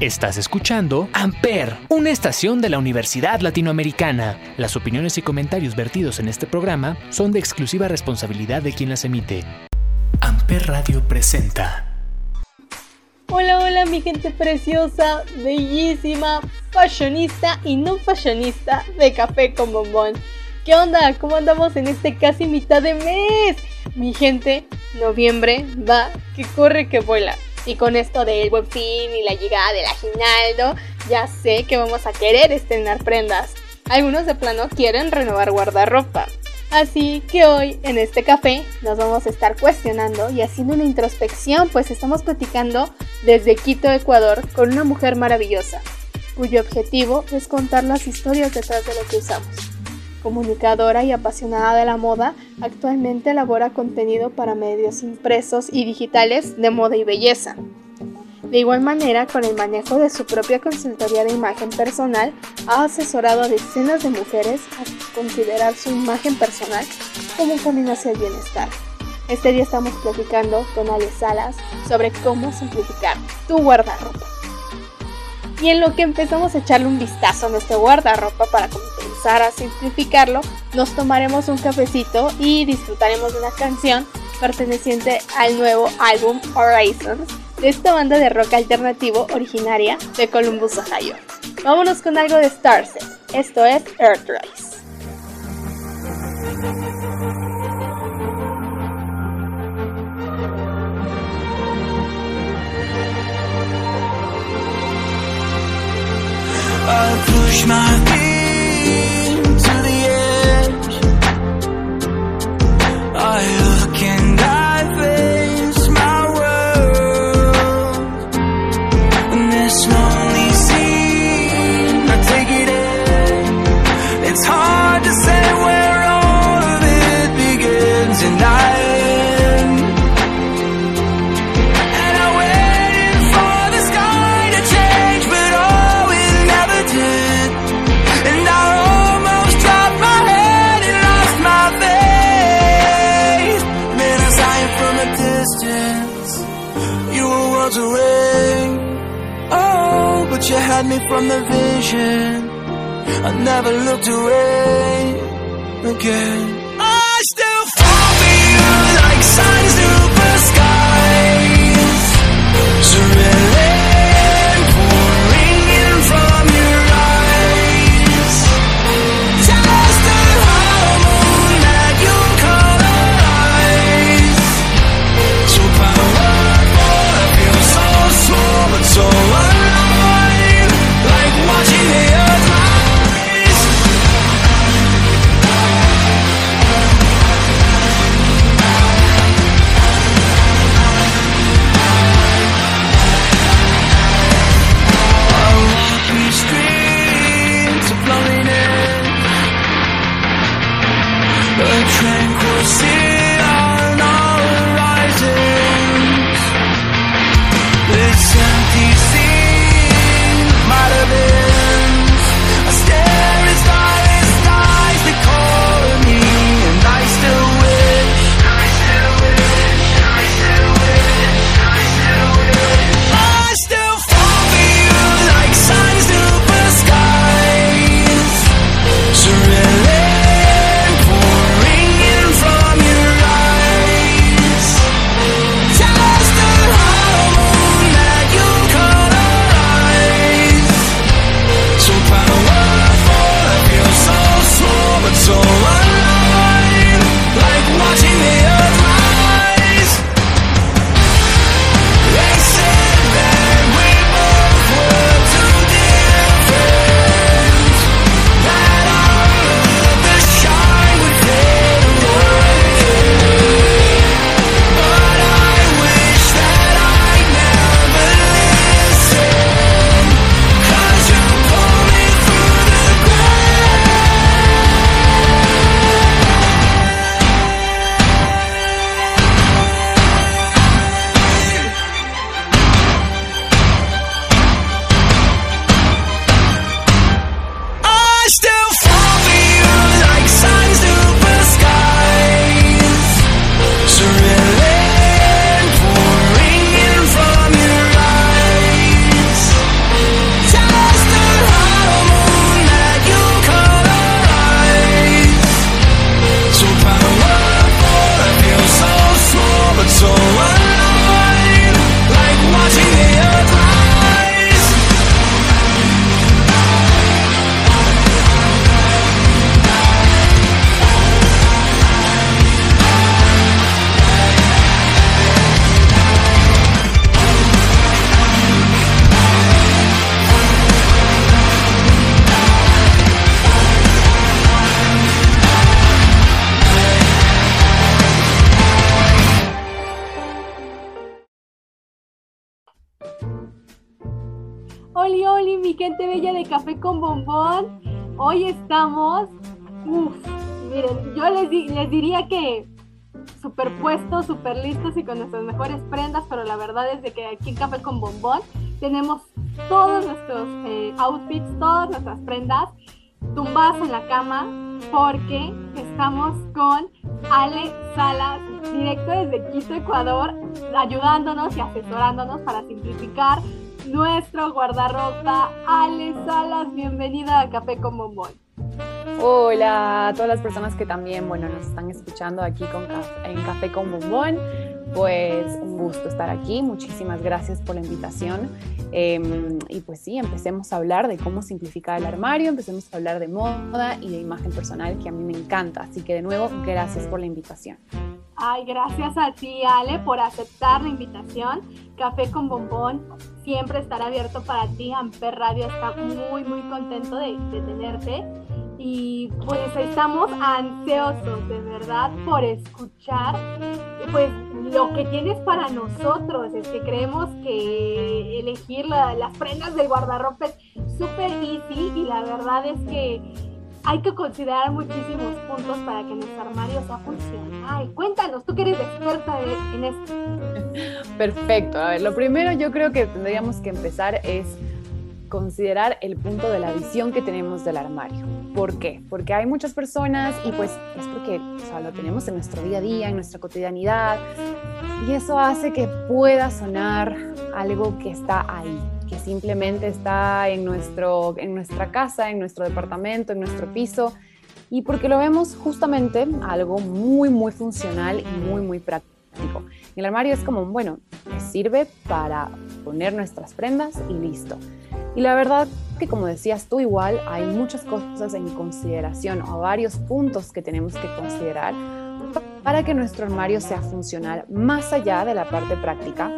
Estás escuchando Amper, una estación de la Universidad Latinoamericana. Las opiniones y comentarios vertidos en este programa son de exclusiva responsabilidad de quien las emite. Amper Radio presenta. Hola, hola mi gente preciosa, bellísima, fashionista y no fashionista de café con bombón. ¿Qué onda? ¿Cómo andamos en este casi mitad de mes? Mi gente, noviembre va, que corre, que vuela. Y con esto del buen fin y la llegada del aguinaldo, ya sé que vamos a querer estrenar prendas. Algunos de plano quieren renovar guardarropa. Así que hoy en este café nos vamos a estar cuestionando y haciendo una introspección, pues estamos platicando desde Quito, Ecuador, con una mujer maravillosa, cuyo objetivo es contar las historias detrás de lo que usamos. Comunicadora y apasionada de la moda, actualmente elabora contenido para medios impresos y digitales de moda y belleza. De igual manera, con el manejo de su propia consultoría de imagen personal, ha asesorado a decenas de mujeres a considerar su imagen personal como un camino hacia el bienestar. Este día estamos platicando con Ale Salas sobre cómo simplificar tu guardarropa. Y en lo que empezamos a echarle un vistazo a nuestro guardarropa para a simplificarlo, nos tomaremos un cafecito y disfrutaremos de una canción perteneciente al nuevo álbum Horizons de esta banda de rock alternativo originaria de Columbus, Ohio. Vámonos con algo de Starset. Esto es Earthrise. I had me from the vision. I never looked away again. Bombón. Hoy estamos, uff, miren, yo les, les diría que superpuestos, super listos y con nuestras mejores prendas, pero la verdad es de que aquí en Café con Bombón tenemos todos nuestros eh, outfits, todas nuestras prendas tumbadas en la cama porque estamos con Ale Salas, directo desde Quito, Ecuador, ayudándonos y asesorándonos para simplificar nuestro guardarropa. Ale Salas, bienvenida a Café con Bombón. Hola a todas las personas que también, bueno, nos están escuchando aquí con en Café con Bombón. Pues un gusto estar aquí. Muchísimas gracias por la invitación. Eh, y pues sí, empecemos a hablar de cómo simplificar el armario, empecemos a hablar de moda y de imagen personal que a mí me encanta. Así que de nuevo, gracias por la invitación. Ay, gracias a ti, Ale, por aceptar la invitación. Café con Bombón siempre estará abierto para ti. Amper Radio está muy, muy contento de, de tenerte. Y pues estamos ansiosos, de verdad, por escuchar pues lo que tienes para nosotros. Es que creemos que elegir la- las prendas del guardarropa es súper easy y la verdad es que hay que considerar muchísimos puntos para que nuestro armario sea funcional. Cuéntanos, tú que eres experta en esto. Perfecto. A ver, lo primero yo creo que tendríamos que empezar es considerar el punto de la visión que tenemos del armario. ¿Por qué? Porque hay muchas personas y pues es porque o sea, lo tenemos en nuestro día a día, en nuestra cotidianidad y eso hace que pueda sonar algo que está ahí, que simplemente está en, nuestro, en nuestra casa, en nuestro departamento, en nuestro piso y porque lo vemos justamente algo muy, muy funcional y muy, muy práctico. El armario es como, bueno, sirve para poner nuestras prendas y listo. Y la verdad que como decías tú igual, hay muchas cosas en consideración o varios puntos que tenemos que considerar para que nuestro armario sea funcional más allá de la parte práctica,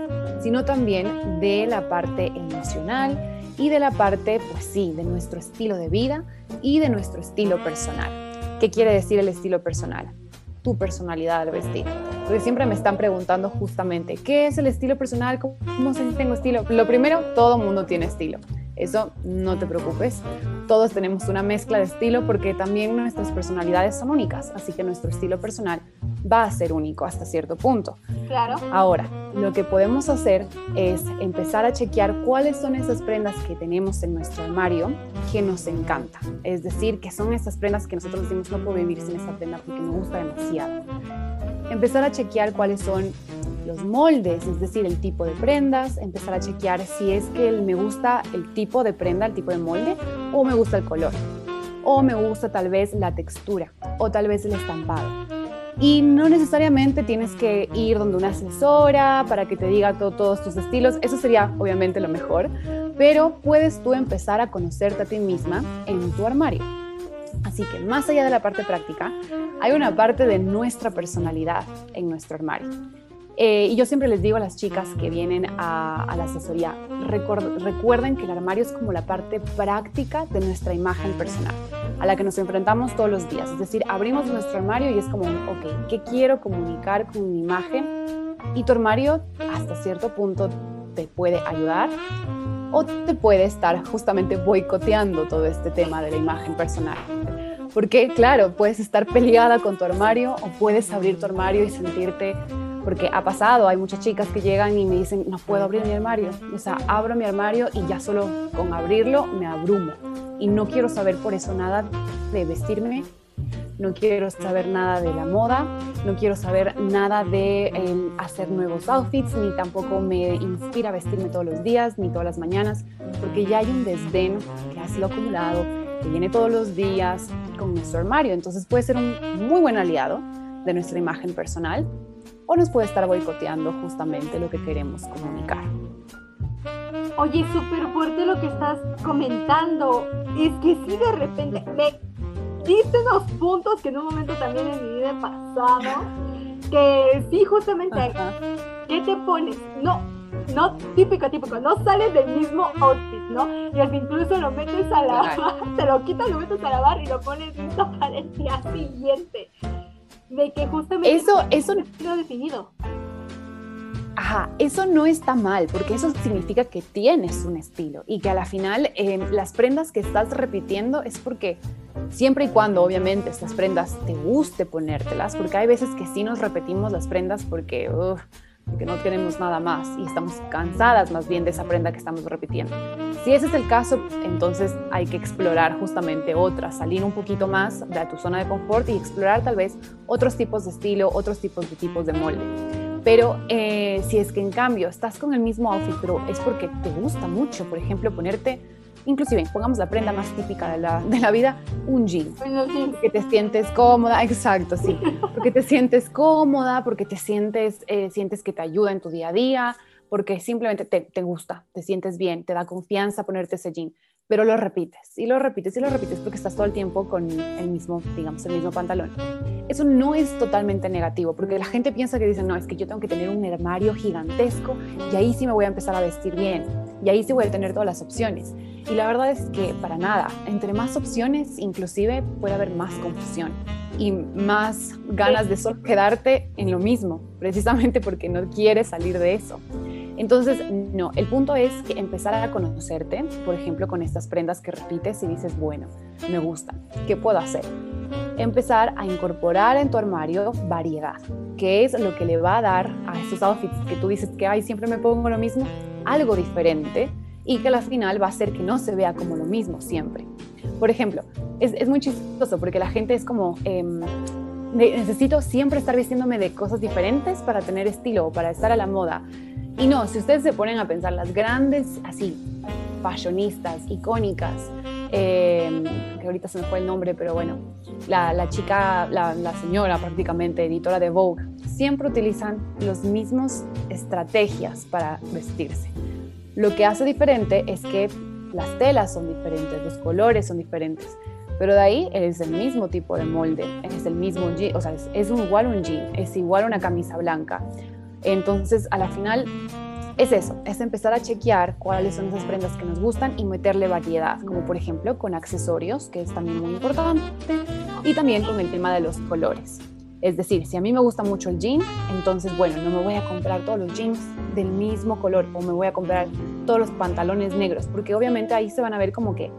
sino también de la parte emocional y de la parte, pues sí, de nuestro estilo de vida y de nuestro estilo personal. ¿Qué quiere decir el estilo personal? Tu personalidad al vestir. Porque siempre me están preguntando justamente, ¿qué es el estilo personal? ¿Cómo sé si tengo estilo? Lo primero, todo mundo tiene estilo. Eso no te preocupes. Todos tenemos una mezcla de estilo porque también nuestras personalidades son únicas, así que nuestro estilo personal va a ser único hasta cierto punto. Claro. Ahora, lo que podemos hacer es empezar a chequear cuáles son esas prendas que tenemos en nuestro armario que nos encanta. Es decir, que son esas prendas que nosotros decimos no puedo vivir sin esta prenda porque me gusta demasiado. Empezar a chequear cuáles son los moldes, es decir, el tipo de prendas, empezar a chequear si es que me gusta el tipo de prenda, el tipo de molde, o me gusta el color, o me gusta tal vez la textura, o tal vez el estampado. Y no necesariamente tienes que ir donde una asesora para que te diga to- todos tus estilos, eso sería obviamente lo mejor, pero puedes tú empezar a conocerte a ti misma en tu armario. Así que más allá de la parte práctica, hay una parte de nuestra personalidad en nuestro armario. Eh, y yo siempre les digo a las chicas que vienen a, a la asesoría, recuer- recuerden que el armario es como la parte práctica de nuestra imagen personal, a la que nos enfrentamos todos los días. Es decir, abrimos nuestro armario y es como, ok, ¿qué quiero comunicar con mi imagen? Y tu armario hasta cierto punto te puede ayudar o te puede estar justamente boicoteando todo este tema de la imagen personal. Porque, claro, puedes estar peleada con tu armario o puedes abrir tu armario y sentirte, porque ha pasado, hay muchas chicas que llegan y me dicen, no puedo abrir mi armario. O sea, abro mi armario y ya solo con abrirlo me abrumo. Y no quiero saber por eso nada de vestirme, no quiero saber nada de la moda, no quiero saber nada de eh, hacer nuevos outfits, ni tampoco me inspira vestirme todos los días, ni todas las mañanas, porque ya hay un desdén que ha sido acumulado, que viene todos los días con nuestro armario. Entonces puede ser un muy buen aliado de nuestra imagen personal o nos puede estar boicoteando justamente lo que queremos comunicar. Oye, súper fuerte lo que estás comentando. Es que sí, de repente me diste unos puntos que en un momento también en mi vida he pasado. Que sí, justamente, Ajá. ¿qué te pones? No, no típico, típico, no sales del mismo outfit, ¿no? Y incluso lo metes a lavar, te lo quitas, lo metes a lavar y lo pones listo para el día siguiente. De que justamente Eso, eso lo definido. Ajá, eso no está mal, porque eso significa que tienes un estilo y que a la final eh, las prendas que estás repitiendo es porque siempre y cuando obviamente estas prendas te guste ponértelas, porque hay veces que sí nos repetimos las prendas porque, porque no tenemos nada más y estamos cansadas más bien de esa prenda que estamos repitiendo. Si ese es el caso, entonces hay que explorar justamente otras, salir un poquito más de tu zona de confort y explorar tal vez otros tipos de estilo, otros tipos de tipos de molde. Pero eh, si es que en cambio estás con el mismo outfit, pero es porque te gusta mucho, por ejemplo, ponerte, inclusive, pongamos la prenda más típica de la, de la vida, un jean. Porque te sientes cómoda, exacto, sí. Porque te sientes cómoda, porque te sientes, eh, sientes que te ayuda en tu día a día, porque simplemente te, te gusta, te sientes bien, te da confianza ponerte ese jean pero lo repites y lo repites y lo repites porque estás todo el tiempo con el mismo, digamos, el mismo pantalón. Eso no es totalmente negativo, porque la gente piensa que dice, no, es que yo tengo que tener un armario gigantesco y ahí sí me voy a empezar a vestir bien, y ahí sí voy a tener todas las opciones. Y la verdad es que para nada, entre más opciones, inclusive puede haber más confusión y más ganas de solo quedarte en lo mismo, precisamente porque no quieres salir de eso. Entonces, no, el punto es que empezar a conocerte, por ejemplo, con estas prendas que repites y dices, bueno, me gustan, ¿qué puedo hacer? Empezar a incorporar en tu armario variedad, que es lo que le va a dar a esos outfits que tú dices que, ay, siempre me pongo lo mismo, algo diferente y que al final va a hacer que no se vea como lo mismo siempre. Por ejemplo, es, muy chistoso porque la gente es como, em, necesito siempre estar vistiéndome de cosas diferentes para tener estilo o para estar a la moda. Y no, si ustedes se ponen a pensar, las grandes, así, fashionistas, icónicas, em, que ahorita se me fue el nombre, pero bueno, la, chica, la, la, señora prácticamente, editora de Vogue, siempre utilizan los mismos estrategias para vestirse. Lo que hace diferente es que las telas son diferentes, los colores son diferentes, pero de ahí es el mismo tipo de molde, es el mismo jean, o sea, es, es igual un jean, es igual una camisa blanca. Entonces, a la final, es eso, es empezar a chequear cuáles son esas prendas que nos gustan y meterle variedad, como por ejemplo con accesorios, que es también muy importante, y también con el tema de los colores. Es decir, si a mí me gusta mucho el jean, entonces, bueno, no me voy a comprar todos los jeans del mismo color o me voy a comprar todos los pantalones negros, porque obviamente ahí se van a ver como que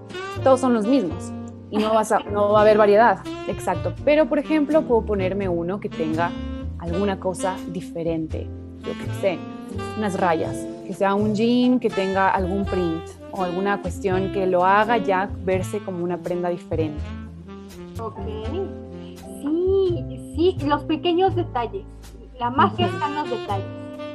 todos son los mismos y no, vas a, no va a haber variedad. Exacto. Pero, por ejemplo, puedo ponerme uno que tenga alguna cosa diferente, yo que sé, unas rayas, que sea un jean que tenga algún print o alguna cuestión que lo haga ya verse como una prenda diferente. Ok, sí, los pequeños detalles, la magia está en los detalles.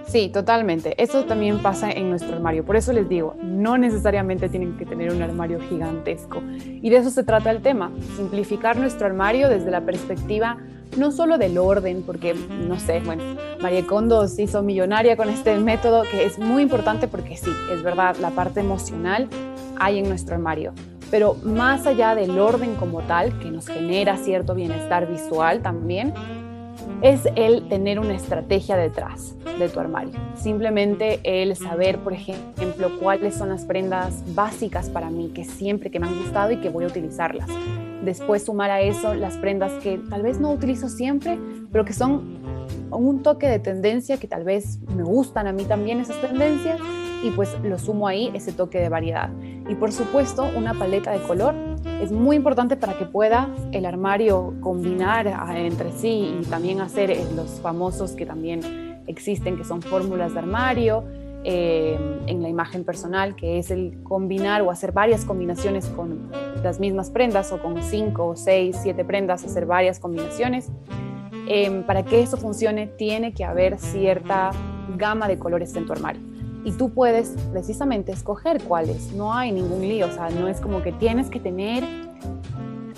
Sí, totalmente. Eso también pasa en nuestro armario. Por eso les digo, no necesariamente tienen que tener un armario gigantesco. Y de eso se trata el tema, simplificar nuestro armario desde la perspectiva no solo del orden, porque no sé, bueno, María Kondo se hizo millonaria con este método que es muy importante porque sí, es verdad, la parte emocional hay en nuestro armario, pero más allá del orden como tal, que nos genera cierto bienestar visual también, es el tener una estrategia detrás de tu armario. Simplemente el saber, por ejemplo, cuáles son las prendas básicas para mí que siempre que me han gustado y que voy a utilizarlas después sumar a eso las prendas que tal vez no utilizo siempre, pero que son un toque de tendencia que tal vez me gustan a mí también esas tendencias y pues lo sumo ahí ese toque de variedad. Y por supuesto una paleta de color es muy importante para que pueda el armario combinar entre sí y también hacer eh, los famosos que también existen, que son fórmulas de armario, eh, en la imagen personal, que es el combinar o hacer varias combinaciones con las mismas prendas o con cinco, seis, siete prendas, hacer varias combinaciones. Em, para que eso funcione tiene que haber cierta gama de colores en tu armario. Y tú puedes precisamente escoger cuáles. No hay ningún lío, o sea, no es como que tienes que tener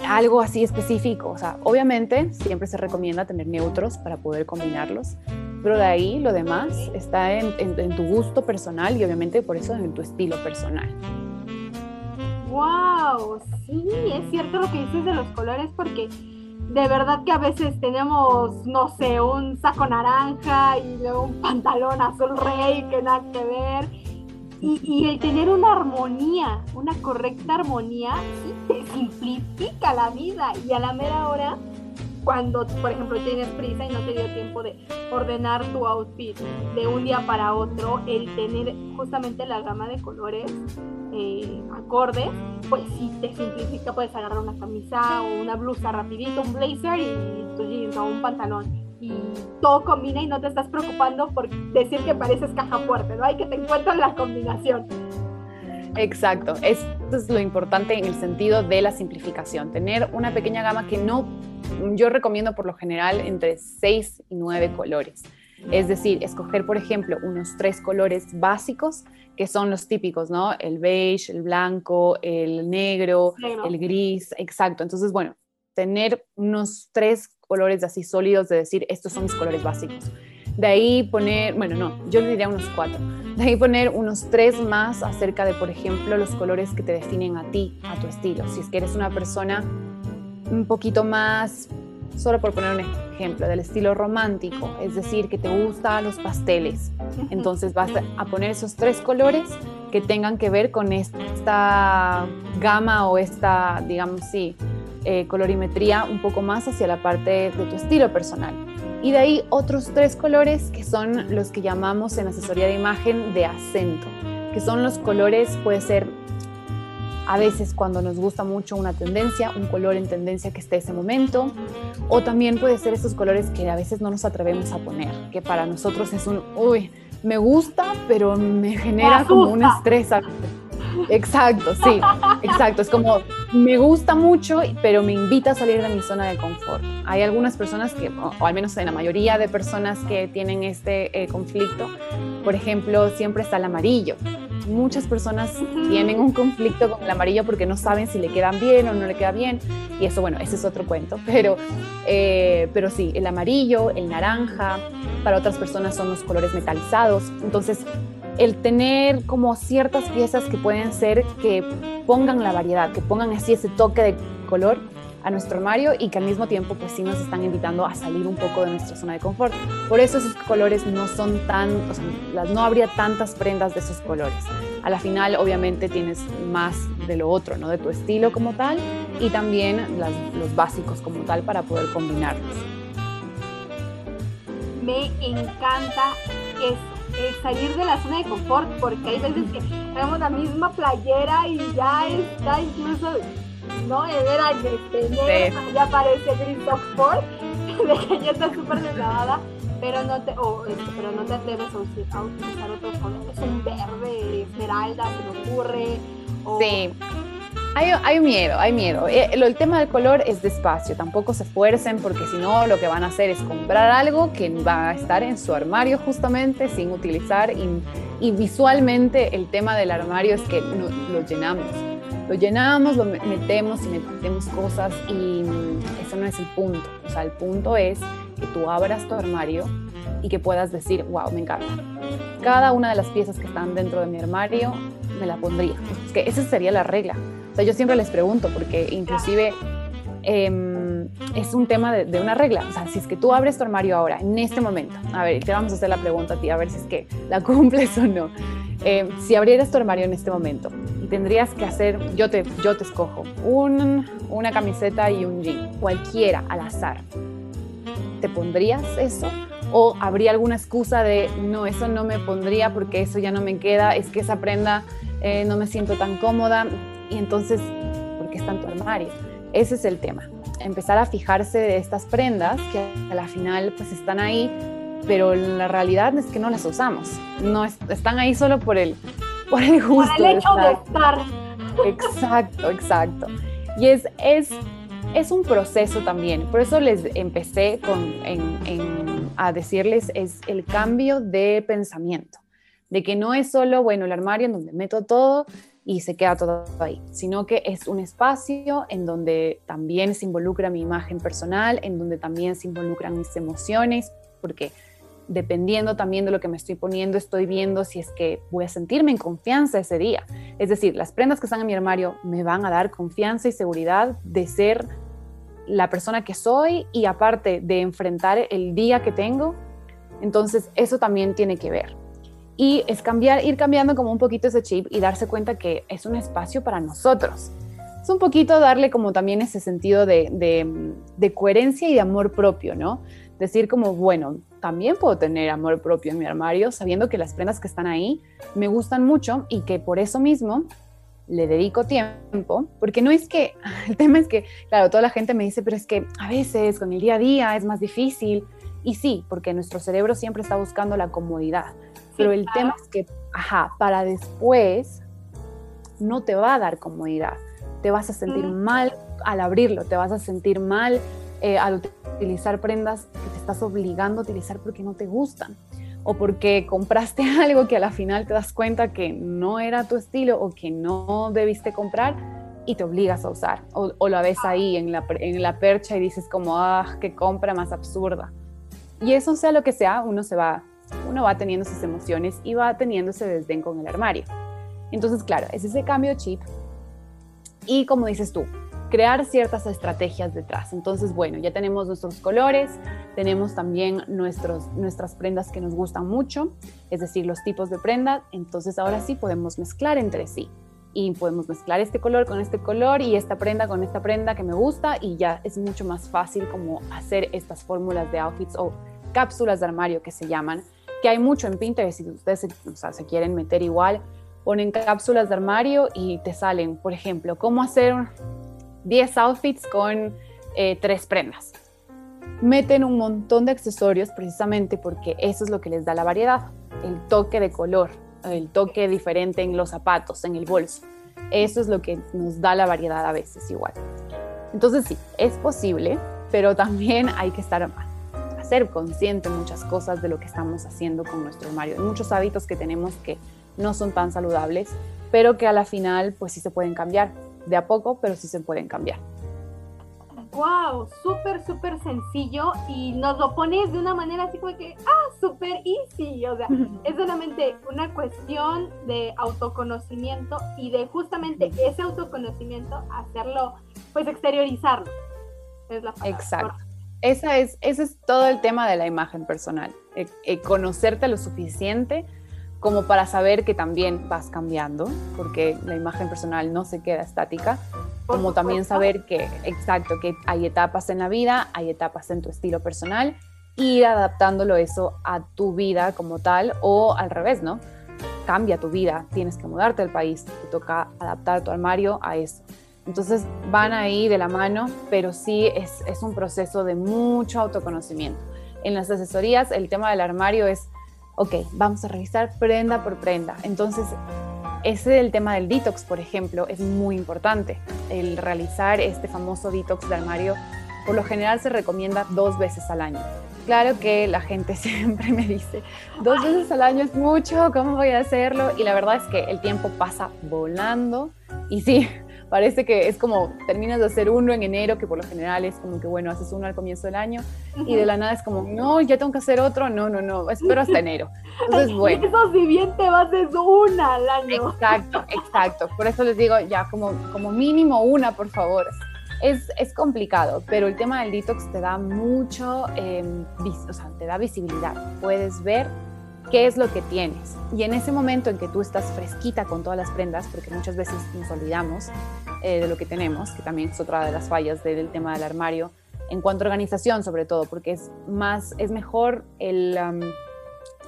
algo así específico. O sea, obviamente siempre se recomienda tener neutros para poder combinarlos, pero de ahí lo demás está en, tu gusto personal y obviamente por eso en tu estilo personal. ¡Wow! Sí, es cierto lo que dices de los colores porque de verdad que a veces tenemos, no sé, un saco naranja y luego un pantalón azul rey que nada que ver. Y, el tener una armonía, una correcta armonía, te simplifica la vida y a la mera hora cuando, por ejemplo, tienes prisa y no te dio tiempo de ordenar tu outfit de un día para otro, el tener justamente la gama de colores eh, acordes, pues sí te simplifica, puedes agarrar una camisa o una blusa rapidito, un blazer y tu jeans o un pantalón y todo combina y no te estás preocupando por decir que pareces caja fuerte, ¿no? Hay que te encuentran la combinación. Exacto, esto es lo importante en el sentido de la simplificación, tener una pequeña gama que no, yo recomiendo por lo general entre 6 y 9 colores. Es decir, escoger, por ejemplo, unos tres colores básicos que son los típicos, ¿no? El beige, el blanco, el negro, negro. el gris, exacto. Entonces, bueno, tener unos tres colores así sólidos de decir, estos son mis colores básicos. De ahí poner, bueno, no, yo le diría unos cuatro. De ahí poner unos tres más acerca de, por ejemplo, los colores que te definen a ti, a tu estilo. Si es que eres una persona un poquito más, solo por poner un ejemplo, del estilo romántico, es decir, que te gustan los pasteles. Entonces vas a poner esos tres colores que tengan que ver con esta gama o esta, digamos, sí, eh, colorimetría un poco más hacia la parte de tu estilo personal. Y de ahí otros tres colores que son los que llamamos en asesoría de imagen de acento, que son los colores, puede ser a veces cuando nos gusta mucho una tendencia, un color en tendencia que esté ese momento, o también puede ser estos colores que a veces no nos atrevemos a poner, que para nosotros es un, uy, me gusta, pero me genera como un estrés. Exacto, sí, exacto. Es como, me gusta mucho, pero me invita a salir de mi zona de confort. Hay algunas personas que, o, al menos en la mayoría de personas que tienen este eh, conflicto, por ejemplo, siempre está el amarillo. Muchas personas tienen un conflicto con el amarillo porque no saben si le quedan bien o no le queda bien. Y eso, bueno, ese es otro cuento. Pero, eh, pero sí, el amarillo, el naranja, para otras personas son los colores metalizados. Entonces, el tener como ciertas piezas que pueden ser que pongan la variedad, que pongan así ese toque de color a nuestro armario y que al mismo tiempo pues sí nos están invitando a salir un poco de nuestra zona de confort. Por eso esos colores no son tan, o sea, no habría tantas prendas de esos colores. A la final obviamente tienes más de lo otro, ¿no? De tu estilo como tal y también los básicos como tal para poder combinarlos. Me encanta eso eh, salir de la zona de confort, porque hay veces que tenemos la misma playera y ya está incluso, no, era este, negro, ya parece Green Oxford, de que ya está súper deslavada, pero no te, oh, pero no te atreves a, utilizar otros colores, un verde, esmeralda, se me ocurre. O, sí hay, miedo, hay miedo. Eh, el, tema del color es despacio, tampoco se esfuercen porque si no lo que van a hacer es comprar algo que va a estar en su armario justamente sin utilizar y, visualmente el tema del armario es que lo, llenamos. Lo llenamos, lo metemos y metemos cosas y eso no es el punto. O sea, el punto es que tú abras tu armario y que puedas decir, wow, me encanta. Cada una de las piezas que están dentro de mi armario me la pondría. Es que esa sería la regla. O sea, yo siempre les pregunto, porque inclusive em, es un tema de, una regla. O sea, si es que tú abres tu armario ahora, en este momento, a ver, te vamos a hacer la pregunta a ti, a ver si es que la cumples o no. Em, si abrieras tu armario en este momento y tendrías que hacer, yo te, yo te escojo, un, una camiseta y un jean, cualquiera, al azar, ¿te pondrías eso? ¿O habría alguna excusa de, no, eso no me pondría porque eso ya no me queda, es que esa prenda eh, no me siento tan cómoda? Y entonces, ¿por qué está en tu armario? Ese es el tema. Empezar a fijarse de estas prendas que a la final pues están ahí, pero la realidad es que no las usamos. No están ahí solo por el, por el gusto. Por el hecho de estar. Exacto, exacto. Y es, es, es un proceso también. Por eso les empecé con, a decirles es el cambio de pensamiento. De que no es solo, bueno, el armario en donde meto todo y se queda todo ahí, sino que es un espacio en donde también se involucra mi imagen personal, en donde también se involucran mis emociones, porque dependiendo también de lo que me estoy poniendo, estoy viendo si es que voy a sentirme en confianza ese día. Es decir, las prendas que están en mi armario me van a dar confianza y seguridad de ser la persona que soy y aparte de enfrentar el día que tengo. Entonces, eso también tiene que ver. Y es cambiar, ir cambiando como un poquito ese chip y darse cuenta que es un espacio para nosotros. es un poquito darle como también ese sentido de, de, coherencia y de amor propio, ¿no? Decir como, bueno, también puedo tener amor propio en mi armario, sabiendo que las prendas que están ahí me gustan mucho y que por eso mismo le dedico tiempo, porque no es que, el tema es que, claro, toda la gente me dice, pero es que a veces con el día a día es más difícil. Y sí, porque nuestro cerebro siempre está buscando la comodidad. Pero el tema es que, ajá, para después no te va a dar comodidad. Te vas a sentir mal al abrirlo, te vas a sentir mal eh, al utilizar prendas que te estás obligando a utilizar porque no te gustan o porque compraste algo que a la final te das cuenta que no era tu estilo o que no debiste comprar y te obligas a usar. O, o lo ves ahí en la, en la percha y dices como, ah, qué compra más absurda. Y eso sea lo que sea, uno se va, uno va teniendo sus emociones y va teniendo ese desdén con el armario. Entonces, claro, es ese cambio chip. Y como dices tú, crear ciertas estrategias detrás. Entonces, bueno, ya tenemos nuestros colores, tenemos también nuestros, nuestras prendas que nos gustan mucho, es decir, los tipos de prenda. Entonces, ahora sí podemos mezclar entre sí. Y podemos mezclar este color con este color y esta prenda con esta prenda que me gusta y ya es mucho más fácil como hacer estas fórmulas de outfits o cápsulas de armario que se llaman, que hay mucho en Pinterest si ustedes se quieren meter igual ponen cápsulas de armario y te salen, por ejemplo, cómo hacer 10 outfits con eh, tres prendas. Meten un montón de accesorios precisamente porque eso es lo que les da la variedad, el toque de color, el toque diferente en los zapatos, en el bolso. Eso es lo que nos da la variedad a veces igual. Entonces sí, es posible, pero también hay que estar a ser consciente muchas cosas de lo que estamos haciendo con nuestro armario. Hay muchos hábitos que tenemos que no son tan saludables, pero que a la final pues sí se pueden cambiar, de a poco, pero sí se pueden cambiar. Wow, súper, súper sencillo y nos lo pones de una manera así como que, ah, súper easy, o sea, es solamente una cuestión de autoconocimiento y de justamente ese autoconocimiento hacerlo, pues exteriorizarlo. Es la palabra. Exacto. Esa es, ese es todo el tema de la imagen personal, eh, eh, conocerte lo suficiente como para saber que también vas cambiando, porque la imagen personal no se queda estática, como también saber que, exacto, que hay etapas en la vida, hay etapas en tu estilo personal, ir adaptándolo eso a tu vida como tal, o al revés, ¿no? Cambia tu vida, tienes que mudarte al país, te toca adaptar tu armario a eso. Entonces van ahí de la mano, pero sí es, es un proceso de mucho autoconocimiento. En las asesorías el tema del armario es ok, vamos a revisar prenda por prenda. Entonces, ese el tema del detox, por ejemplo, es muy importante. El realizar este famoso detox de armario, por lo general se recomienda dos veces al año. Claro que la gente siempre me dice, dos veces al año es mucho, ¿cómo voy a hacerlo? Y la verdad es que el tiempo pasa volando. Y sí, parece que es como terminas de hacer uno en enero, que por lo general es como que, bueno, haces uno al comienzo del año, y de la nada es como, no, ya tengo que hacer otro, no, no, no, espero hasta enero. Entonces, bueno. Eso si bien te vas de una al año. Exacto, exacto. Por eso les digo, ya como, como mínimo una, por favor. Es, es, complicado, pero el tema del detox te da mucho, eh, o sea, te da visibilidad. Puedes ver qué es lo que tienes. Y en ese momento en que tú estás fresquita con todas las prendas, porque muchas veces nos olvidamos eh, de lo que tenemos, que también es otra de las fallas del tema del armario, en cuanto a organización sobre todo, porque es más, es mejor el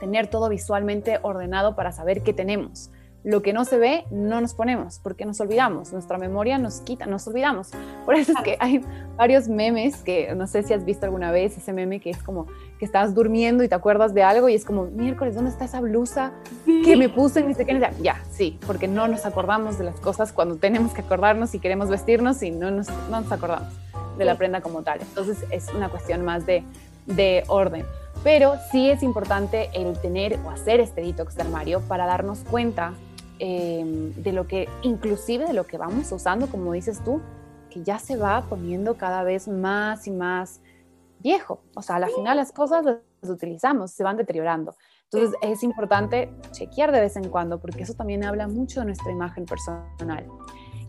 tener todo visualmente ordenado para saber qué tenemos lo que no se ve no nos ponemos porque nos olvidamos, nuestra memoria nos quita, nos olvidamos. Por eso es que hay varios memes que no sé si has visto alguna vez ese meme que es como que estás durmiendo y te acuerdas de algo y es como, miércoles, ¿dónde está esa blusa que me puse? Ni sé qué, ya, sí, porque no nos acordamos de las cosas cuando tenemos que acordarnos y queremos vestirnos y no nos, no nos acordamos de la prenda como tal. Entonces es una cuestión más de, de orden. Pero sí es importante el tener o hacer este detox de armario para darnos cuenta Em, de lo que, inclusive de lo que vamos usando, como dices tú, que ya se va poniendo cada vez más y más viejo. O sea, al final las cosas las utilizamos, se van deteriorando. Entonces es importante chequear de vez en cuando porque eso también habla mucho de nuestra imagen personal.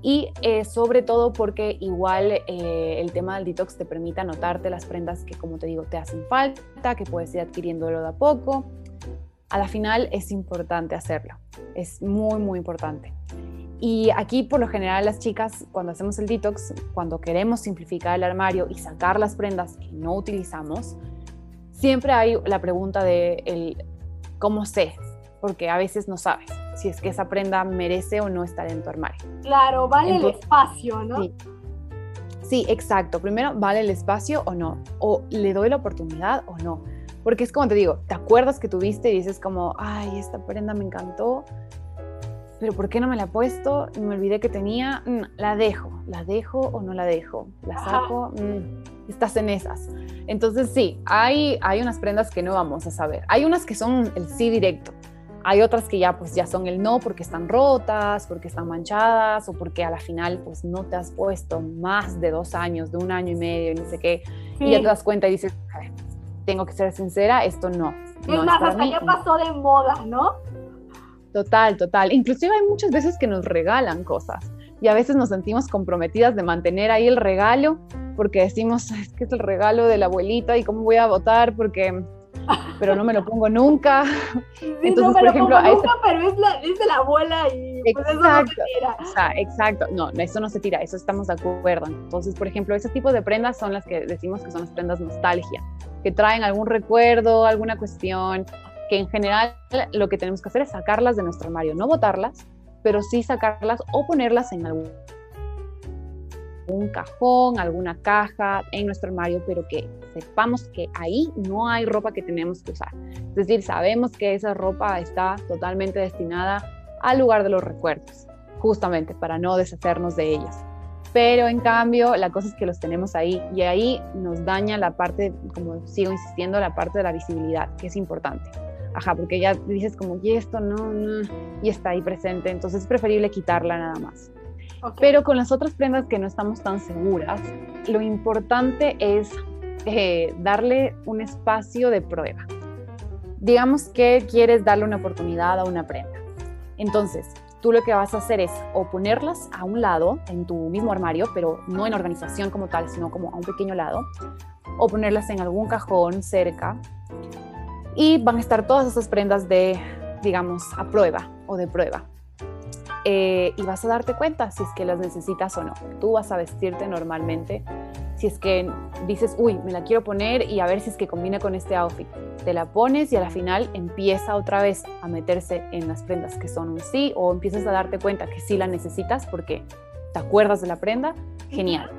Y eh, sobre todo porque igual eh, el tema del detox te permite anotarte las prendas que, como te digo, te hacen falta, que puedes ir adquiriéndolo de a poco a la final es importante hacerlo, es muy, muy importante. Y aquí por lo general las chicas cuando hacemos el detox, cuando queremos simplificar el armario y sacar las prendas que no utilizamos, siempre hay la pregunta de el, cómo sé, porque a veces no sabes si es que esa prenda merece o no estar en tu armario. Claro, vale el espacio, ¿no? Sí. Sí, exacto. Primero, ¿vale el espacio o no? ¿O le doy la oportunidad o no? Porque es como te digo, ¿te acuerdas que tuviste y dices como, ay, esta prenda me encantó, pero ¿por qué no me la he puesto? Me olvidé que tenía, mm, la dejo, la dejo o no la dejo, la saco, mm, estás en esas. Entonces sí, hay, hay unas prendas que no vamos a saber. Hay unas que son el sí directo. Hay otras que ya pues ya son el no porque están rotas, porque están manchadas o porque a la final pues no te has puesto más de dos años, de un año y medio y no sé qué. Y ya te das cuenta y dices, tengo que ser sincera, esto no. Es más, hasta mí, ya no". pasó de moda, ¿no? Total, total. Inclusive hay muchas veces que nos regalan cosas y a veces nos sentimos comprometidas de mantener ahí el regalo porque decimos, es que es el regalo de la abuelita y cómo voy a votar porque, pero no me lo pongo nunca. Sí, Entonces, no me por lo ejemplo, pongo nunca, pero es, la, es de la abuela y pues eso no se Exacto. tira. O sea, exacto. No, eso no se tira, eso estamos de acuerdo. Entonces, por ejemplo, ese tipo de prendas son las que decimos que son las prendas nostalgia, que traen algún recuerdo, alguna cuestión, que en general lo que tenemos que hacer es sacarlas de nuestro armario, no botarlas, pero sí sacarlas o ponerlas en algún un cajón, alguna caja en nuestro armario, pero que sepamos que ahí no hay ropa que tenemos que usar. Es decir, sabemos que esa ropa está totalmente destinada al lugar de los recuerdos, justamente para no deshacernos de ellas. Pero en cambio, la cosa es que los tenemos ahí y ahí nos daña la parte, como sigo insistiendo, la parte de la visibilidad, que es importante. Ajá, porque ya dices como, y esto no, no, y está ahí presente, entonces es preferible quitarla nada más. Ok. Pero con las otras prendas que no estamos tan seguras, lo importante es eh, darle un espacio de prueba. Digamos que quieres darle una oportunidad a una prenda. Entonces, tú lo que vas a hacer es o ponerlas a un lado en tu mismo armario, pero no en organización como tal, sino como a un pequeño lado, o ponerlas en algún cajón cerca. Y van a estar todas esas prendas de, digamos, a prueba o de prueba eh, y vas a darte cuenta si es que las necesitas o no. Tú vas a vestirte normalmente. Si es que dices, uy, me la quiero poner y a ver si es que combina con este outfit. Te la pones y a la final empieza otra vez a meterse en las prendas que son un sí o empiezas a darte cuenta que sí la necesitas porque te acuerdas de la prenda. Genial.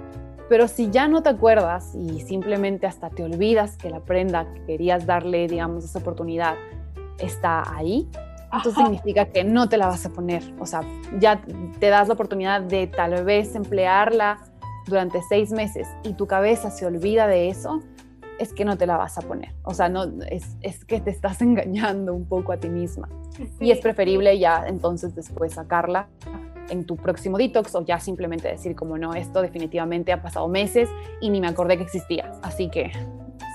Pero si ya no te acuerdas y simplemente hasta te olvidas que la prenda que querías darle, digamos, esa oportunidad está ahí, entonces Ajá. significa que no te la vas a poner. O sea, ya te das la oportunidad de tal vez emplearla durante seis meses y tu cabeza se olvida de eso, es que no te la vas a poner. O sea, no, es, es que te estás engañando un poco a ti misma. Y es preferible ya entonces después sacarla en tu próximo detox o ya simplemente decir como no, esto definitivamente ha pasado meses y ni me acordé que existía. Así que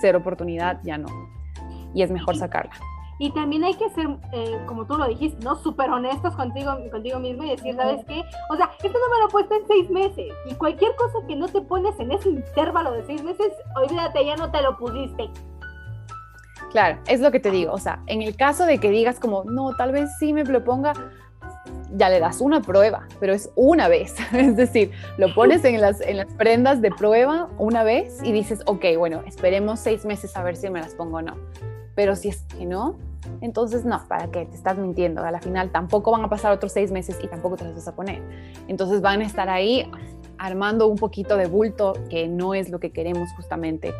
cero oportunidad, ya no. Y es mejor sacarla. Y también hay que ser, eh, como tú lo dijiste, ¿no? Súper honestos contigo, contigo mismo y decir, ¿sabes qué? O sea, esto no me lo he puesto en seis meses. Y cualquier cosa que no te pones en ese intervalo de seis meses, olvídate, ya no te lo pusiste. Claro, es lo que te digo. O sea, en el caso de que digas como, no, tal vez sí me lo ponga, ya le das una prueba, pero es una vez. Es decir, lo pones en las, en las prendas de prueba una vez y dices, ok, bueno, esperemos seis meses a ver si me las pongo o no. Pero si es que no, entonces no, ¿para qué? Te estás mintiendo. A la final tampoco van a pasar otros seis meses y tampoco te las vas a poner. Entonces van a estar ahí armando un poquito de bulto que no es lo que queremos justamente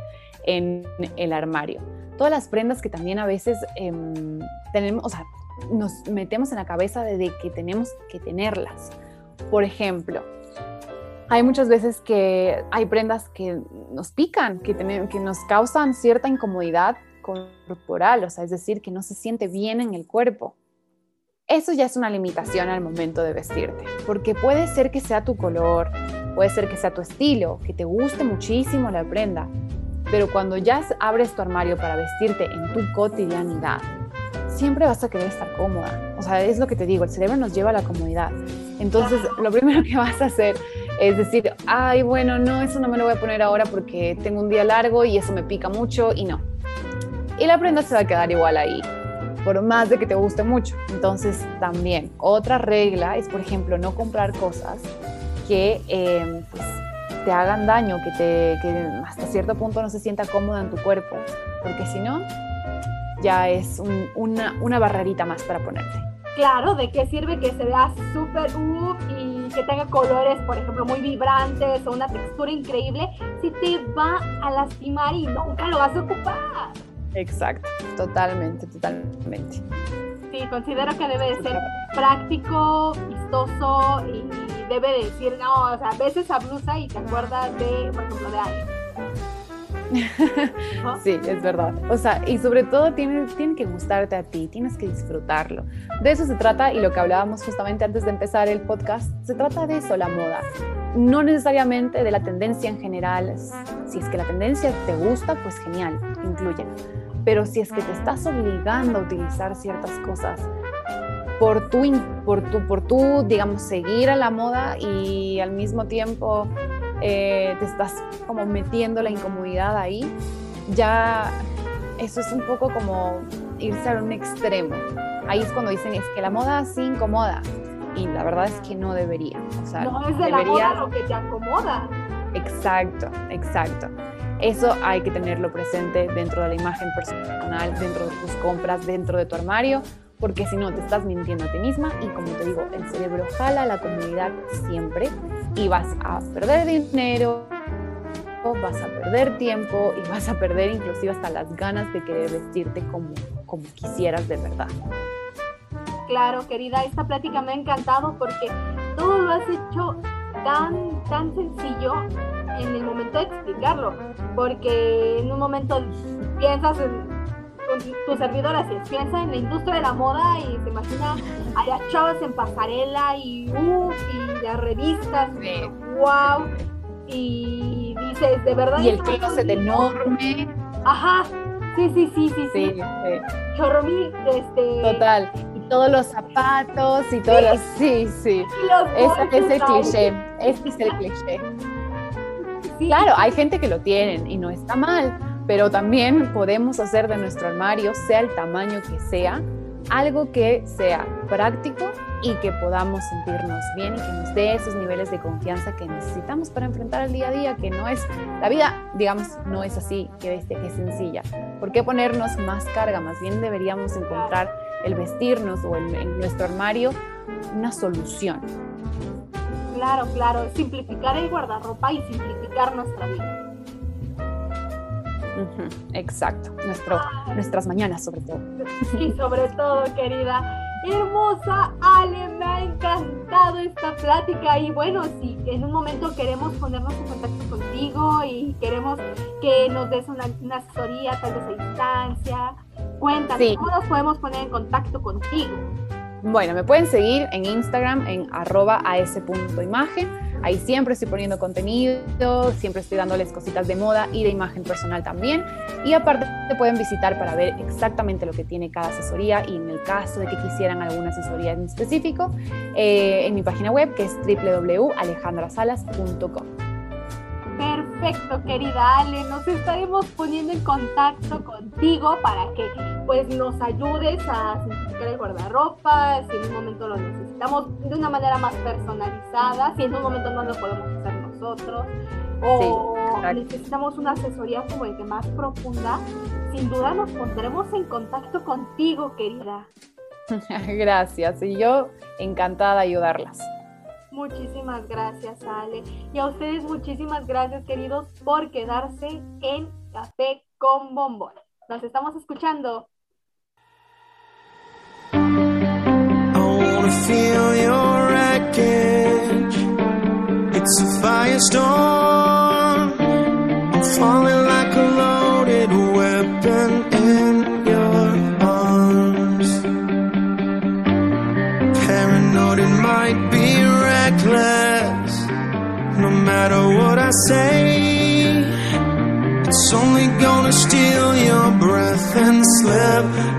en el armario. Todas las prendas que también a veces em, tenemos, o sea, nos metemos en la cabeza de, que tenemos que tenerlas. Por ejemplo, hay muchas veces que hay prendas que nos pican, que, que nos causan cierta incomodidad corporal, o sea, es decir, que no se siente bien en el cuerpo. Eso ya es una limitación al momento de vestirte, porque puede ser que sea tu color, puede ser que sea tu estilo, que te guste muchísimo la prenda, pero cuando ya abres tu armario para vestirte en tu cotidianidad, siempre vas a querer estar cómoda. O sea, es lo que te digo, el cerebro nos lleva a la comodidad. Entonces, lo primero que vas a hacer es decir, ay, bueno, no, eso no me lo voy a poner ahora porque tengo un día largo y eso me pica mucho y no. Y la prenda se va a quedar igual ahí. por más de que te guste mucho. Entonces, también, otra regla es, por ejemplo, no comprar cosas que eh, pues, te hagan daño, que, te, que hasta cierto punto no se sienta cómoda en tu cuerpo, porque si no, ya es un- una, una barrerita más para ponerte. Claro, ¿de qué sirve que se vea súper uff y que tenga colores, por ejemplo, muy vibrantes o una textura increíble si te va a lastimar y nunca lo vas a ocupar? Exacto, totalmente, totalmente. Sí, considero que debe de ser práctico, vistoso y debe de decir, no, o sea, ves esa blusa y te acuerdas de, por ejemplo, de alguien. ¿No? Sí, es verdad. O sea, y sobre todo tiene, tiene que gustarte a ti, tienes que disfrutarlo. De eso se trata y lo que hablábamos justamente antes de empezar el podcast, se trata de eso, la moda. No necesariamente de la tendencia en general. Si es que la tendencia te gusta, pues genial, incluyela. Pero si es que te estás obligando a utilizar ciertas cosas por tu, por tu, por tu digamos, seguir a la moda y al mismo tiempo eh, te estás como metiendo la incomodidad ahí, ya eso es un poco como irse a un extremo. Ahí es cuando dicen es que la moda sí incomoda y la verdad es que no debería. O sea, No es de la debería- moda lo que te acomoda. Exacto, exacto. Eso hay que tenerlo presente dentro de la imagen personal, dentro de tus compras, dentro de tu armario, porque si no te estás mintiendo a ti misma y como te digo, el cerebro jala la comodidad siempre y vas a perder dinero, vas a perder tiempo y vas a perder inclusive hasta las ganas de querer vestirte como, como quisieras de verdad. Claro, querida, esta plática me ha encantado porque todo lo has hecho tan, tan sencillo en el momento de explicarlo. Porque en un momento piensas en tu servidora, si piensa en la industria de la moda y se imagina a las chavas en pasarela y uff, y las revistas, Sí. wow. Y dices, de verdad. Y el closet enorme, Ajá, sí, sí, sí, sí, sí, sí. sí. Chorro mil, este. Total. Y todos los zapatos y todos los... Sí, sí. Ese es el cliché. Este es el cliché. Claro, hay gente que lo tienen y no está mal, pero también podemos hacer de nuestro armario, sea el tamaño que sea, algo que sea práctico y que podamos sentirnos bien y que nos dé esos niveles de confianza que necesitamos para enfrentar el día a día, que no es, la vida, digamos, no es así, que, bestia, que es sencilla. ¿Por qué ponernos más carga? Más bien deberíamos encontrar el vestirnos o el- en nuestro armario una solución. Claro, claro, simplificar el guardarropa y simplificar nuestra vida. Exacto, Nuestro, nuestras mañanas sobre todo. Y sobre todo, querida, hermosa Ale, me ha encantado esta plática. Y bueno, si en un momento queremos ponernos en contacto contigo y queremos que nos des una, una asesoría, tal vez a distancia, cuéntanos, Sí. ¿cómo nos podemos poner en contacto contigo? Bueno, me pueden seguir en Instagram en arroba as.imagen. Ahí siempre estoy poniendo contenido, siempre estoy dándoles cositas de moda y de imagen personal también. Y aparte te pueden visitar para ver exactamente lo que tiene cada asesoría y en el caso de que quisieran alguna asesoría en específico, eh, en mi página web que es www.alejandrasalas.com. Perfecto, querida Ale, nos estaremos poniendo en contacto contigo para que pues nos ayudes a simplificar el guardarropa, si en un momento lo necesitamos de una manera más personalizada, si en un momento no lo podemos hacer nosotros o Sí, necesitamos una asesoría como el que más profunda, sin duda nos pondremos en contacto contigo, querida. Gracias, y yo encantada de ayudarlas. Muchísimas gracias, Ale. Y a ustedes muchísimas gracias, queridos, por quedarse en Café con Bombón. Nos estamos escuchando. Firestorm. time.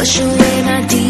Push away my demons